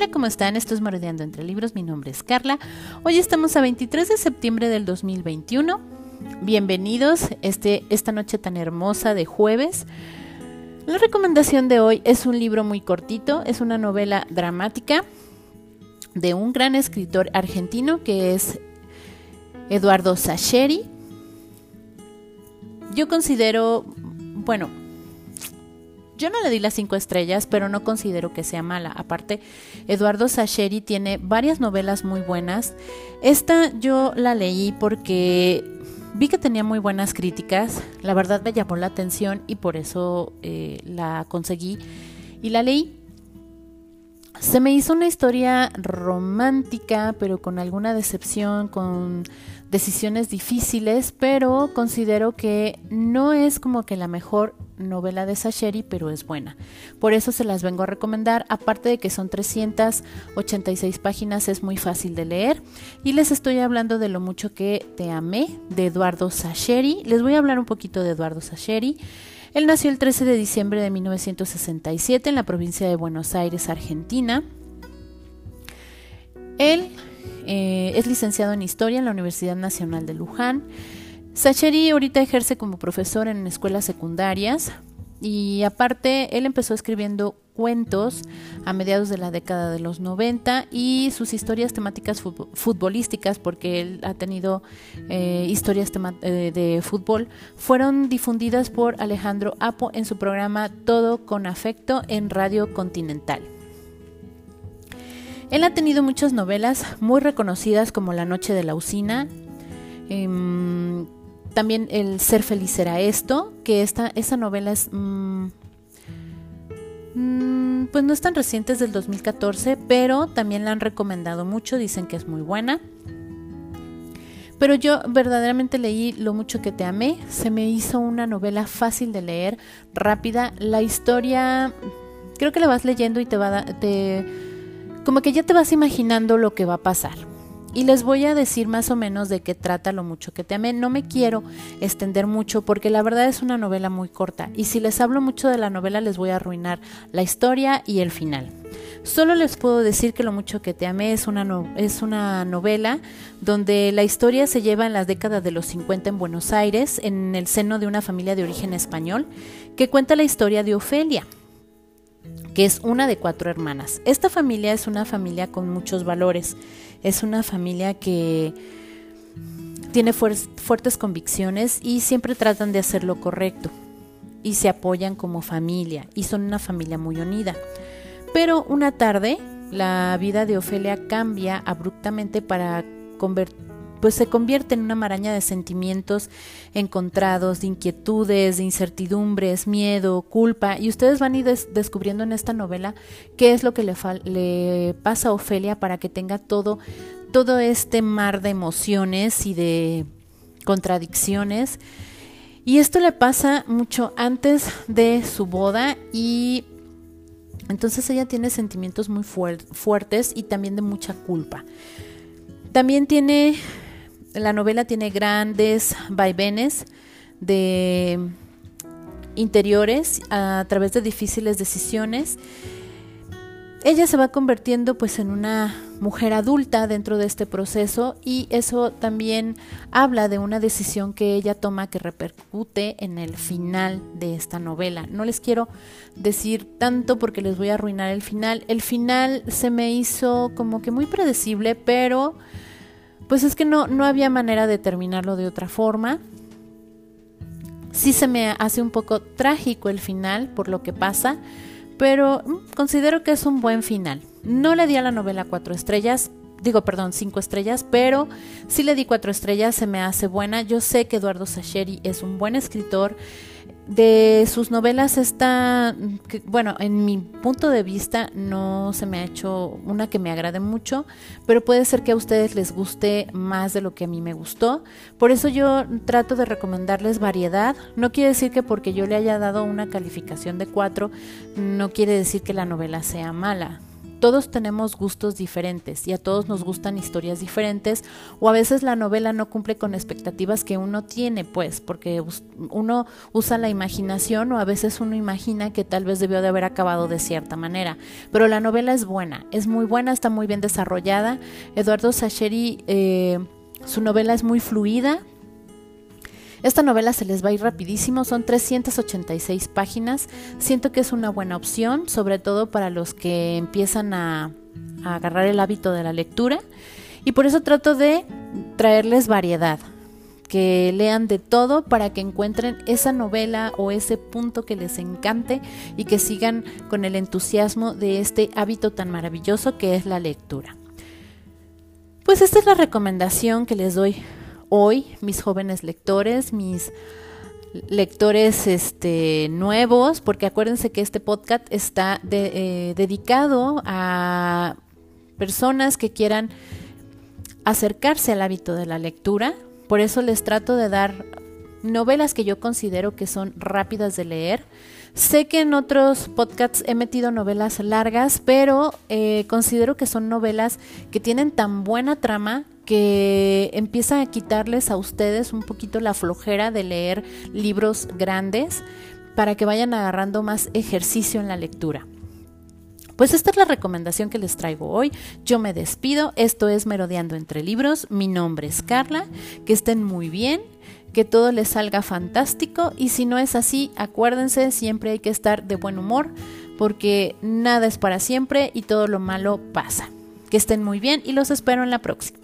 Hola, ¿cómo están? Esto es Morodeando entre Libros. Mi nombre es Carla. Hoy estamos a 23 de septiembre del 2021. Bienvenidos este, esta noche tan hermosa de jueves. La recomendación de hoy es un libro muy cortito, es una novela dramática de un gran escritor argentino que es Eduardo Sacheri. Yo considero, bueno, yo no le di las cinco estrellas, pero no considero que sea mala. Aparte, Eduardo Sacheri tiene varias novelas muy buenas. Esta yo la leí porque vi que tenía muy buenas críticas. La verdad me llamó la atención y por eso eh, la conseguí y la leí. Se me hizo una historia romántica, pero con alguna decepción, con decisiones difíciles, pero considero que no es como que la mejor novela de Sacheri, pero es buena. Por eso se las vengo a recomendar, aparte de que son 386 páginas, es muy fácil de leer. Y les estoy hablando de Lo mucho que te amé, de Eduardo Sacheri. Les voy a hablar un poquito de Eduardo Sacheri. Él nació el 13 de diciembre de 1967 en la provincia de Buenos Aires, Argentina. Él eh, es licenciado en Historia en la Universidad Nacional de Luján. Sacheri ahorita ejerce como profesor en escuelas secundarias y aparte él empezó escribiendo cuentos a mediados de la década de los 90 y sus historias temáticas futbolísticas, porque él ha tenido eh, historias eh, de fútbol, fueron difundidas por Alejandro Apo en su programa Todo con Afecto en Radio Continental. Él ha tenido muchas novelas muy reconocidas como La Noche de la Usina, em, también El Ser Feliz era esto, que esta, esa novela es... Mm, mm, pues no es tan reciente, es del 2014, pero también la han recomendado mucho, dicen que es muy buena. Pero yo verdaderamente leí Lo mucho que te amé, se me hizo una novela fácil de leer, rápida, la historia creo que la vas leyendo y te va a te como que ya te vas imaginando lo que va a pasar y les voy a decir más o menos de qué trata lo mucho que te amé. No me quiero extender mucho porque la verdad es una novela muy corta y si les hablo mucho de la novela les voy a arruinar la historia y el final. Solo les puedo decir que Lo mucho que te amé es una, es una novela donde la historia se lleva en las décadas de los 50 en Buenos Aires, en el seno de una familia de origen español, que cuenta la historia de Ofelia que es una de cuatro hermanas. Esta familia es una familia con muchos valores es una familia que tiene fuertes convicciones y siempre tratan de hacer lo correcto y se apoyan como familia y son una familia muy unida. Pero una tarde la vida de Ofelia cambia abruptamente para convertir pues se convierte en una maraña de sentimientos encontrados, de inquietudes, de incertidumbres, miedo, culpa, y ustedes van a ir descubriendo en esta novela qué es lo que le, pasa a Ofelia para que tenga todo, todo este mar de emociones y de contradicciones. Y esto le pasa mucho antes de su boda y entonces ella tiene sentimientos muy fuertes y también de mucha culpa. También tiene la novela tiene grandes vaivenes de interiores a través de difíciles decisiones. Ella se va convirtiendo pues en una mujer adulta dentro de este proceso y eso también habla de una decisión que ella toma que repercute en el final de esta novela. No les quiero decir tanto porque les voy a arruinar el final. El final se me hizo como que muy predecible, pero pues es que no, no había manera de terminarlo de otra forma. Sí se me hace un poco trágico el final por lo que pasa, pero mm, considero que es un buen final. No le di a la novela cuatro estrellas, digo, perdón, cinco estrellas, pero sí le di cuatro estrellas, se me hace buena. Yo sé que Eduardo Sacheri es un buen escritor, de sus novelas está, bueno, en mi punto de vista no se me ha hecho una que me agrade mucho, pero puede ser que a ustedes les guste más de lo que a mí me gustó. Por eso yo trato de recomendarles variedad. No quiere decir que porque yo le haya dado una calificación de 4, no quiere decir que la novela sea mala. Todos tenemos gustos diferentes y a todos nos gustan historias diferentes o a veces la novela no cumple con expectativas que uno tiene, pues, porque uno usa la imaginación o a veces uno imagina que tal vez debió de haber acabado de cierta manera. Pero la novela es buena, es muy buena, está muy bien desarrollada. Eduardo Sacheri, eh, su novela es muy fluida, esta novela se les va a ir rapidísimo, son 386 páginas. Siento que es una buena opción, sobre todo para los que empiezan a, agarrar el hábito de la lectura. Y por eso trato de traerles variedad, que lean de todo para que encuentren esa novela o ese punto que les encante y que sigan con el entusiasmo de este hábito tan maravilloso que es la lectura. Pues esta es la recomendación que les doy hoy, mis jóvenes lectores, mis lectores este, nuevos, porque acuérdense que este podcast está eh, dedicado a personas que quieran acercarse al hábito de la lectura. Por eso les trato de dar novelas que yo considero que son rápidas de leer. Sé que en otros podcasts he metido novelas largas, pero eh, considero que son novelas que tienen tan buena trama que empieza a quitarles a ustedes un poquito la flojera de leer libros grandes para que vayan agarrando más ejercicio en la lectura. Pues esta es la recomendación que les traigo hoy. Yo me despido. Esto es Merodeando entre Libros. Mi nombre es Carla. Que estén muy bien. Que todo les salga fantástico. Y si no es así, acuérdense, siempre hay que estar de buen humor. Porque nada es para siempre y todo lo malo pasa. Que estén muy bien y los espero en la próxima.